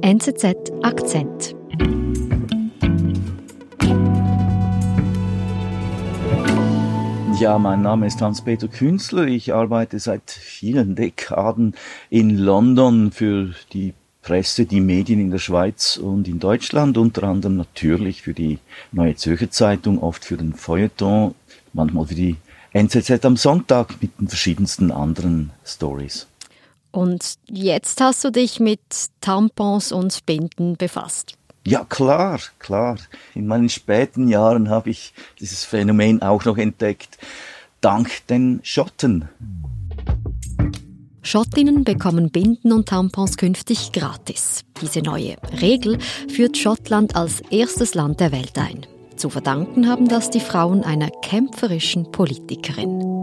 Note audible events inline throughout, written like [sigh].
NZZ Akzent. Ja, mein Name ist Hans-Peter Künstler. Ich arbeite seit vielen Dekaden in London für die Presse, die Medien in der Schweiz und in Deutschland, unter anderem natürlich für die Neue Zürcher Zeitung, oft für den Feuilleton, manchmal für die NZZ am Sonntag mit den verschiedensten anderen Stories. Und jetzt hast du dich mit Tampons und Binden befasst. Ja, klar, klar. In meinen späten Jahren habe ich dieses Phänomen auch noch entdeckt, dank den Schotten. Schottinnen bekommen Binden und Tampons künftig gratis. Diese neue Regel führt Schottland als erstes Land der Welt ein. Zu verdanken haben das die Frauen einer kämpferischen Politikerin.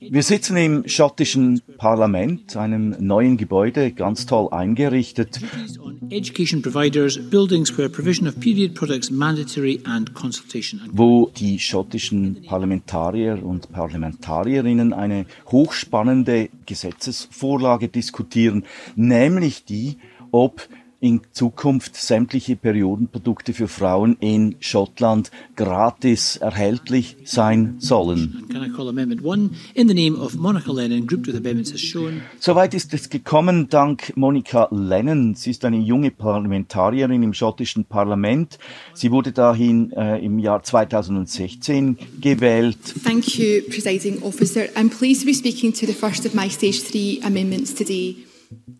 Wir sitzen im schottischen Parlament, einem neuen Gebäude, ganz toll eingerichtet. Wo die schottischen Parlamentarier und Parlamentarierinnen eine hochspannende Gesetzesvorlage diskutieren, nämlich die, ob in Zukunft sämtliche Periodenprodukte für Frauen in Schottland gratis erhältlich sein sollen. Soweit ist es gekommen dank Monica Lennon. Sie ist eine junge Parlamentarierin im schottischen Parlament. Sie wurde dahin äh, im Jahr 2016 gewählt. Thank you, Presiding Officer. I'm pleased to be speaking to the first of my Stage 3 amendments today.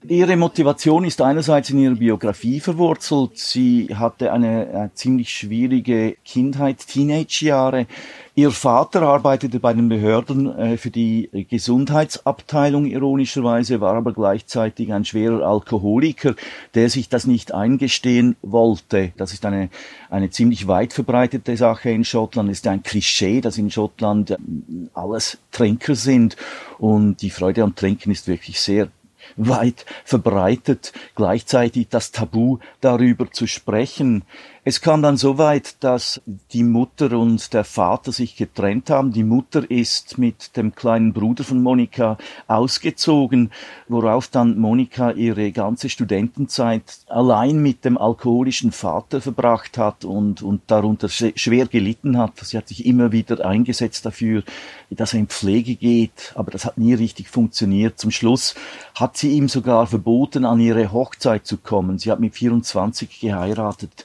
Ihre Motivation ist einerseits in ihrer Biografie verwurzelt. Sie hatte eine, eine äh, ziemlich schwierige Kindheit, Teenage-Jahre. Ihr Vater arbeitete bei den Behörden äh, für die Gesundheitsabteilung ironischerweise, war aber gleichzeitig ein schwerer Alkoholiker, der sich das nicht eingestehen wollte. Das ist eine, eine ziemlich weit verbreitete Sache in Schottland. Es ist ein Klischee, dass in Schottland äh, alles Trinker sind und die Freude am Trinken ist wirklich sehr weit verbreitet, gleichzeitig das Tabu darüber zu sprechen. Es kam dann so weit, dass die Mutter und der Vater sich getrennt haben. Die Mutter ist mit dem kleinen Bruder von Monika ausgezogen, worauf dann Monika ihre ganze Studentenzeit allein mit dem alkoholischen Vater verbracht hat und, und darunter schwer gelitten hat. Sie hat sich immer wieder eingesetzt dafür, dass er in Pflege geht, aber das hat nie richtig funktioniert. Zum Schluss hat sie ihm sogar verboten, an ihre Hochzeit zu kommen. Sie hat mit 24 geheiratet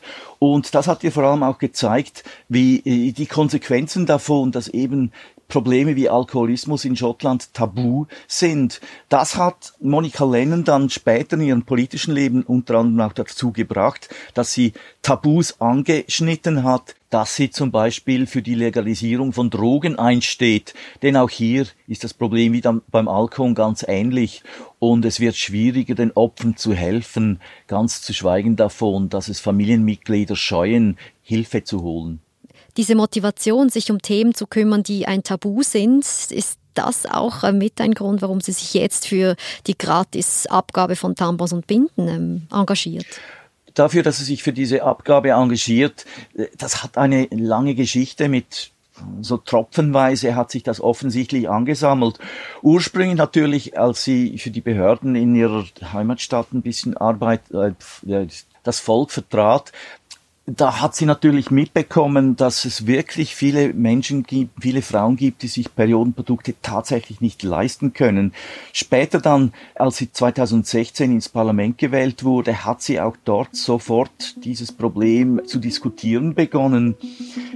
das hat dir vor allem auch gezeigt, wie äh, die Konsequenzen davon, dass eben Probleme wie Alkoholismus in Schottland tabu sind. Das hat Monika Lennon dann später in ihrem politischen Leben unter anderem auch dazu gebracht, dass sie Tabus angeschnitten hat, dass sie zum Beispiel für die Legalisierung von Drogen einsteht. Denn auch hier ist das Problem wie beim Alkohol ganz ähnlich. Und es wird schwieriger, den Opfern zu helfen, ganz zu schweigen davon, dass es Familienmitglieder scheuen, Hilfe zu holen. Diese Motivation, sich um Themen zu kümmern, die ein Tabu sind, ist das auch äh, mit ein Grund, warum Sie sich jetzt für die Gratisabgabe von Tampons und Binden ähm, engagiert? Dafür, dass er sich für diese Abgabe engagiert, äh, das hat eine lange Geschichte mit so tropfenweise hat sich das offensichtlich angesammelt. Ursprünglich natürlich, als sie für die Behörden in ihrer Heimatstadt ein bisschen Arbeit, äh, das Volk vertrat, da hat sie natürlich mitbekommen, dass es wirklich viele Menschen gibt, viele Frauen gibt, die sich Periodenprodukte tatsächlich nicht leisten können. Später dann, als sie 2016 ins Parlament gewählt wurde, hat sie auch dort sofort dieses Problem zu diskutieren begonnen.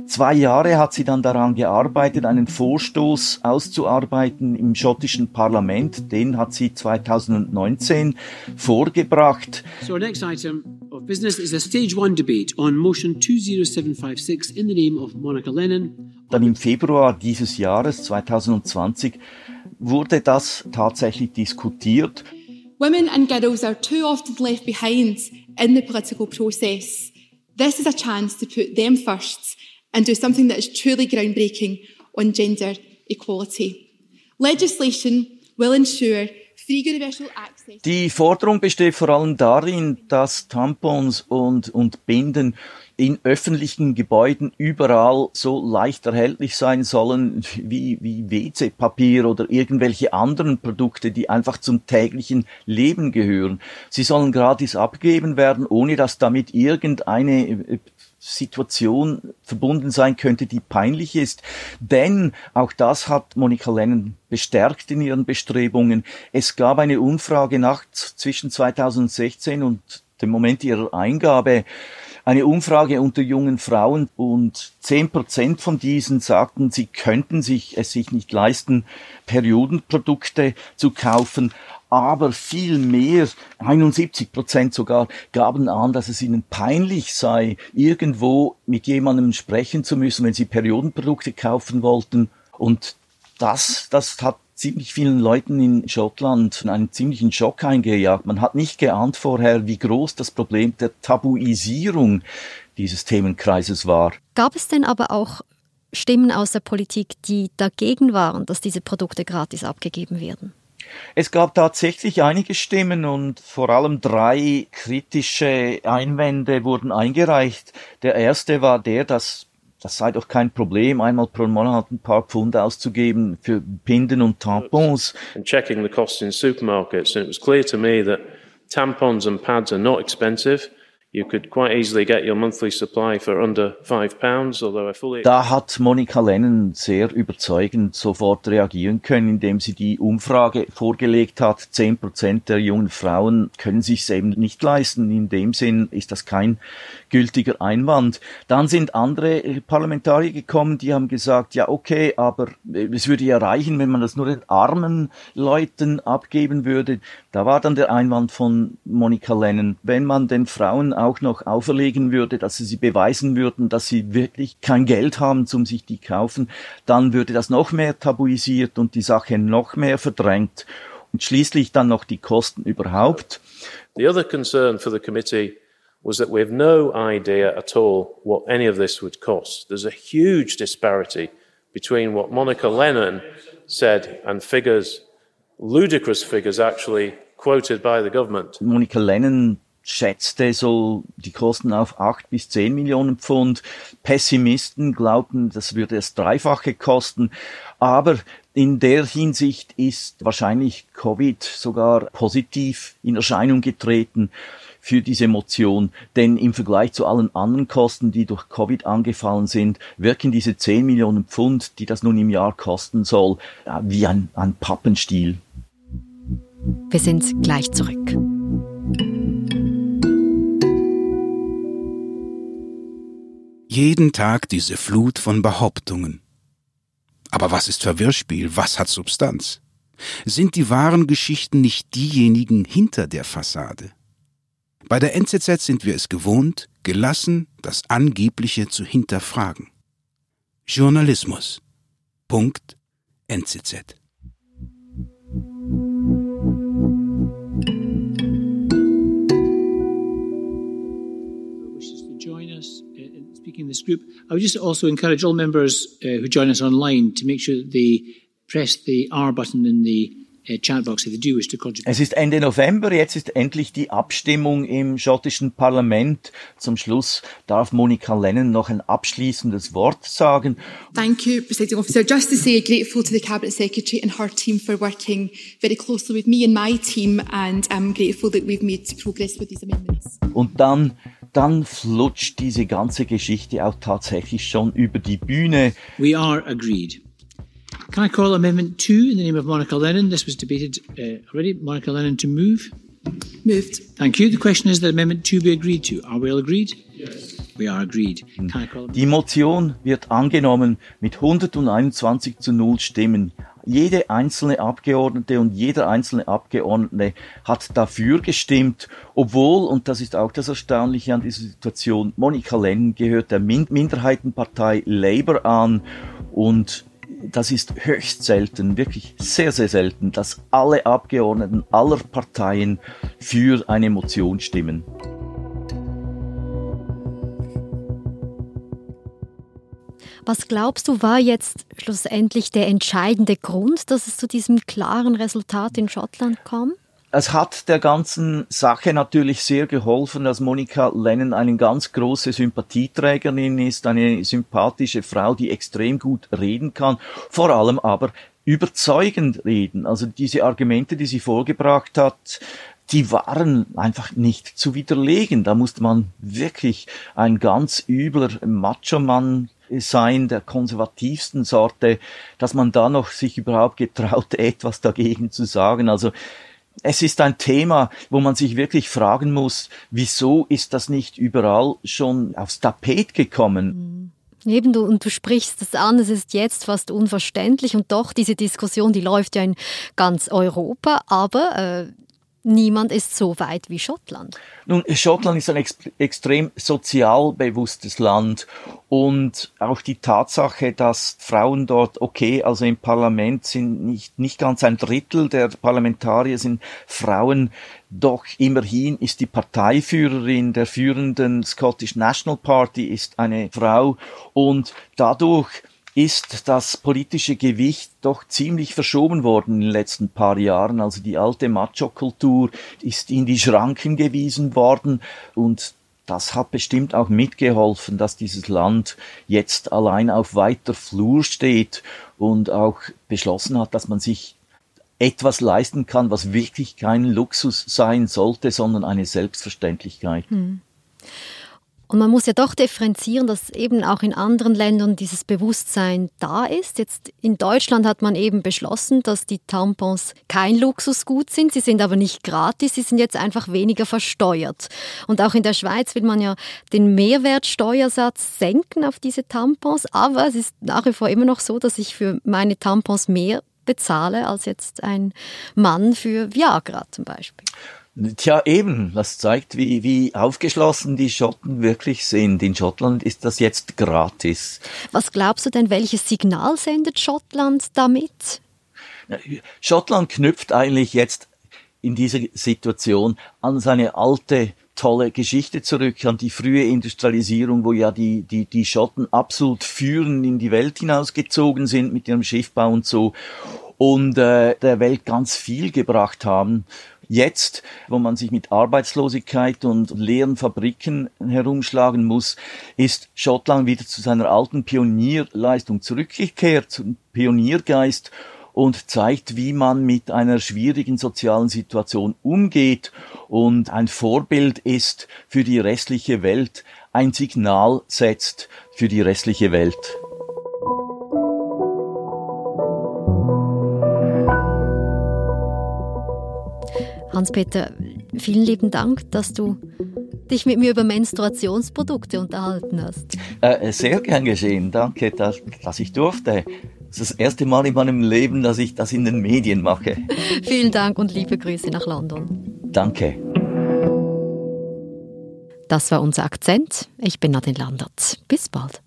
Zwei Jahre hat sie dann daran gearbeitet, einen Vorstoß auszuarbeiten im schottischen Parlament. Den hat sie 2019 vorgebracht. So next item of business is a stage one debate on motion 20756 in the name of Monica Lennon. Dann im Februar dieses Jahres 2020 wurde das tatsächlich diskutiert. Women and girls are too often left behind in the political process. This is a chance to put them first and do something that is truly groundbreaking on gender equality. Legislation will ensure Die Forderung besteht vor allem darin, dass Tampons und, und Binden in öffentlichen Gebäuden überall so leicht erhältlich sein sollen wie, wie WC-Papier oder irgendwelche anderen Produkte, die einfach zum täglichen Leben gehören. Sie sollen gratis abgegeben werden, ohne dass damit irgendeine äh, Situation verbunden sein könnte, die peinlich ist. Denn auch das hat Monika Lennon bestärkt in ihren Bestrebungen. Es gab eine Umfrage nach zwischen 2016 und dem Moment ihrer Eingabe, eine Umfrage unter jungen Frauen und zehn Prozent von diesen sagten, sie könnten sich es sich nicht leisten, Periodenprodukte zu kaufen aber viel mehr, 71 Prozent sogar, gaben an, dass es ihnen peinlich sei, irgendwo mit jemandem sprechen zu müssen, wenn sie Periodenprodukte kaufen wollten. Und das, das hat ziemlich vielen Leuten in Schottland einen ziemlichen Schock eingejagt. Man hat nicht geahnt vorher, wie groß das Problem der Tabuisierung dieses Themenkreises war. Gab es denn aber auch Stimmen aus der Politik, die dagegen waren, dass diese Produkte gratis abgegeben werden? Es gab tatsächlich einige Stimmen und vor allem drei kritische Einwände wurden eingereicht. Der erste war der, dass das sei doch kein Problem, einmal pro Monat ein paar Pfund auszugeben für Binden und Tampons. And checking the costs in supermarkets, and it was clear to me that tampons and pads are not expensive. Da hat Monika Lennon sehr überzeugend sofort reagieren können, indem sie die Umfrage vorgelegt hat. Zehn Prozent der jungen Frauen können sich eben nicht leisten. In dem Sinn ist das kein gültiger Einwand. Dann sind andere Parlamentarier gekommen, die haben gesagt, ja okay, aber es würde ja reichen, wenn man das nur den armen Leuten abgeben würde. Da war dann der Einwand von Monika Lennon, wenn man den Frauen auch noch auferlegen würde, dass sie sie beweisen würden, dass sie wirklich kein Geld haben, um sich die kaufen, dann würde das noch mehr tabuisiert und die Sache noch mehr verdrängt und schließlich dann noch die Kosten überhaupt. The other concern for the committee was that we have no idea at all what any of this would cost. There's a huge disparity between what Monica Lennon said and figures, ludicrous figures actually quoted by the government. Monica Lennon schätzte so die Kosten auf acht bis zehn Millionen Pfund. Pessimisten glaubten, das würde das Dreifache kosten. Aber in der Hinsicht ist wahrscheinlich Covid sogar positiv in Erscheinung getreten für diese Motion, denn im Vergleich zu allen anderen Kosten, die durch Covid angefallen sind, wirken diese 10 Millionen Pfund, die das nun im Jahr kosten soll, wie ein, ein Pappenstiel. Wir sind gleich zurück. Jeden Tag diese Flut von Behauptungen. Aber was ist Verwirrspiel? Was hat Substanz? Sind die wahren Geschichten nicht diejenigen hinter der Fassade? Bei der NZZ sind wir es gewohnt, gelassen das Angebliche zu hinterfragen. Journalismus. Punkt NZZ. Speaking this group. I would just also encourage all members uh, who join us online to make sure that they press the R button in the uh, Chatbox if they do wish to contribute. Es ist Ende November, jetzt ist endlich die Abstimmung im schottischen Parlament. Zum Schluss darf Monika Lennon noch ein abschließendes Wort sagen. Thank you, Presiding Officer. Just to say, grateful to the Cabinet Secretary and her team for working very closely with me and my team, and I'm grateful that we've made progress with these amendments. Und dann dann flutscht diese ganze Geschichte auch tatsächlich schon über die Bühne. We are agreed. Can I call Amendment 2 in the name of Monica Lennon? This was debated uh, already. Monica Lennon to move. Moved. Thank you. The question is that Amendment 2 be agreed to. Are we all agreed? Yes. We are agreed. Can I call Die Motion wird angenommen mit 121 zu 0 Stimmen jede einzelne Abgeordnete und jeder einzelne Abgeordnete hat dafür gestimmt, obwohl, und das ist auch das Erstaunliche an dieser Situation, Monika Lennon gehört der Minderheitenpartei Labour an und das ist höchst selten, wirklich sehr, sehr selten, dass alle Abgeordneten aller Parteien für eine Motion stimmen. Was glaubst du, war jetzt schlussendlich der entscheidende Grund, dass es zu diesem klaren Resultat in Schottland kam? Es hat der ganzen Sache natürlich sehr geholfen, dass Monika Lennon eine ganz große Sympathieträgerin ist, eine sympathische Frau, die extrem gut reden kann, vor allem aber überzeugend reden. Also diese Argumente, die sie vorgebracht hat, die waren einfach nicht zu widerlegen. Da musste man wirklich ein ganz übler Macho-Mann sein, der konservativsten Sorte, dass man da noch sich überhaupt getraut, [laughs] etwas dagegen zu sagen. Also es ist ein Thema, wo man sich wirklich fragen muss, wieso ist das nicht überall schon aufs Tapet gekommen? Mhm. Eben du, und du sprichst es an, es ist jetzt fast unverständlich und doch diese Diskussion, die läuft ja in ganz Europa, aber äh, niemand ist so weit wie Schottland. Nun, Schottland ist ein ex extrem sozial bewusstes Land. Und auch die Tatsache, dass Frauen dort, okay, also im Parlament sind nicht, nicht ganz ein Drittel der Parlamentarier sind Frauen, doch immerhin ist die Parteiführerin der führenden Scottish National Party ist eine Frau. Und dadurch ist das politische Gewicht doch ziemlich verschoben worden in den letzten paar Jahren. Also die alte Macho-Kultur ist in die Schranken gewiesen worden und das hat bestimmt auch mitgeholfen, dass dieses Land jetzt allein auf weiter Flur steht und auch beschlossen hat, dass man sich etwas leisten kann, was wirklich kein Luxus sein sollte, sondern eine Selbstverständlichkeit. Hm. Und man muss ja doch differenzieren, dass eben auch in anderen Ländern dieses Bewusstsein da ist. Jetzt in Deutschland hat man eben beschlossen, dass die Tampons kein Luxusgut sind. Sie sind aber nicht gratis, sie sind jetzt einfach weniger versteuert. Und auch in der Schweiz will man ja den Mehrwertsteuersatz senken auf diese Tampons. Aber es ist nach wie vor immer noch so, dass ich für meine Tampons mehr bezahle als jetzt ein Mann für Viagra zum Beispiel. Tja, eben, das zeigt, wie, wie aufgeschlossen die Schotten wirklich sind. In Schottland ist das jetzt gratis. Was glaubst du denn, welches Signal sendet Schottland damit? Schottland knüpft eigentlich jetzt in dieser Situation an seine alte tolle Geschichte zurück, an die frühe Industrialisierung, wo ja die, die, die Schotten absolut führend in die Welt hinausgezogen sind mit ihrem Schiffbau und so und äh, der Welt ganz viel gebracht haben. Jetzt, wo man sich mit Arbeitslosigkeit und leeren Fabriken herumschlagen muss, ist Schottland wieder zu seiner alten Pionierleistung zurückgekehrt, zum Pioniergeist und zeigt, wie man mit einer schwierigen sozialen Situation umgeht und ein Vorbild ist für die restliche Welt, ein Signal setzt für die restliche Welt. Hans-Peter, vielen lieben Dank, dass du dich mit mir über Menstruationsprodukte unterhalten hast. Äh, sehr gern geschehen. Danke, dass, dass ich durfte. Das ist das erste Mal in meinem Leben, dass ich das in den Medien mache. [laughs] Vielen Dank und liebe Grüße nach London. Danke. Das war unser Akzent. Ich bin Nadine Landert. Bis bald.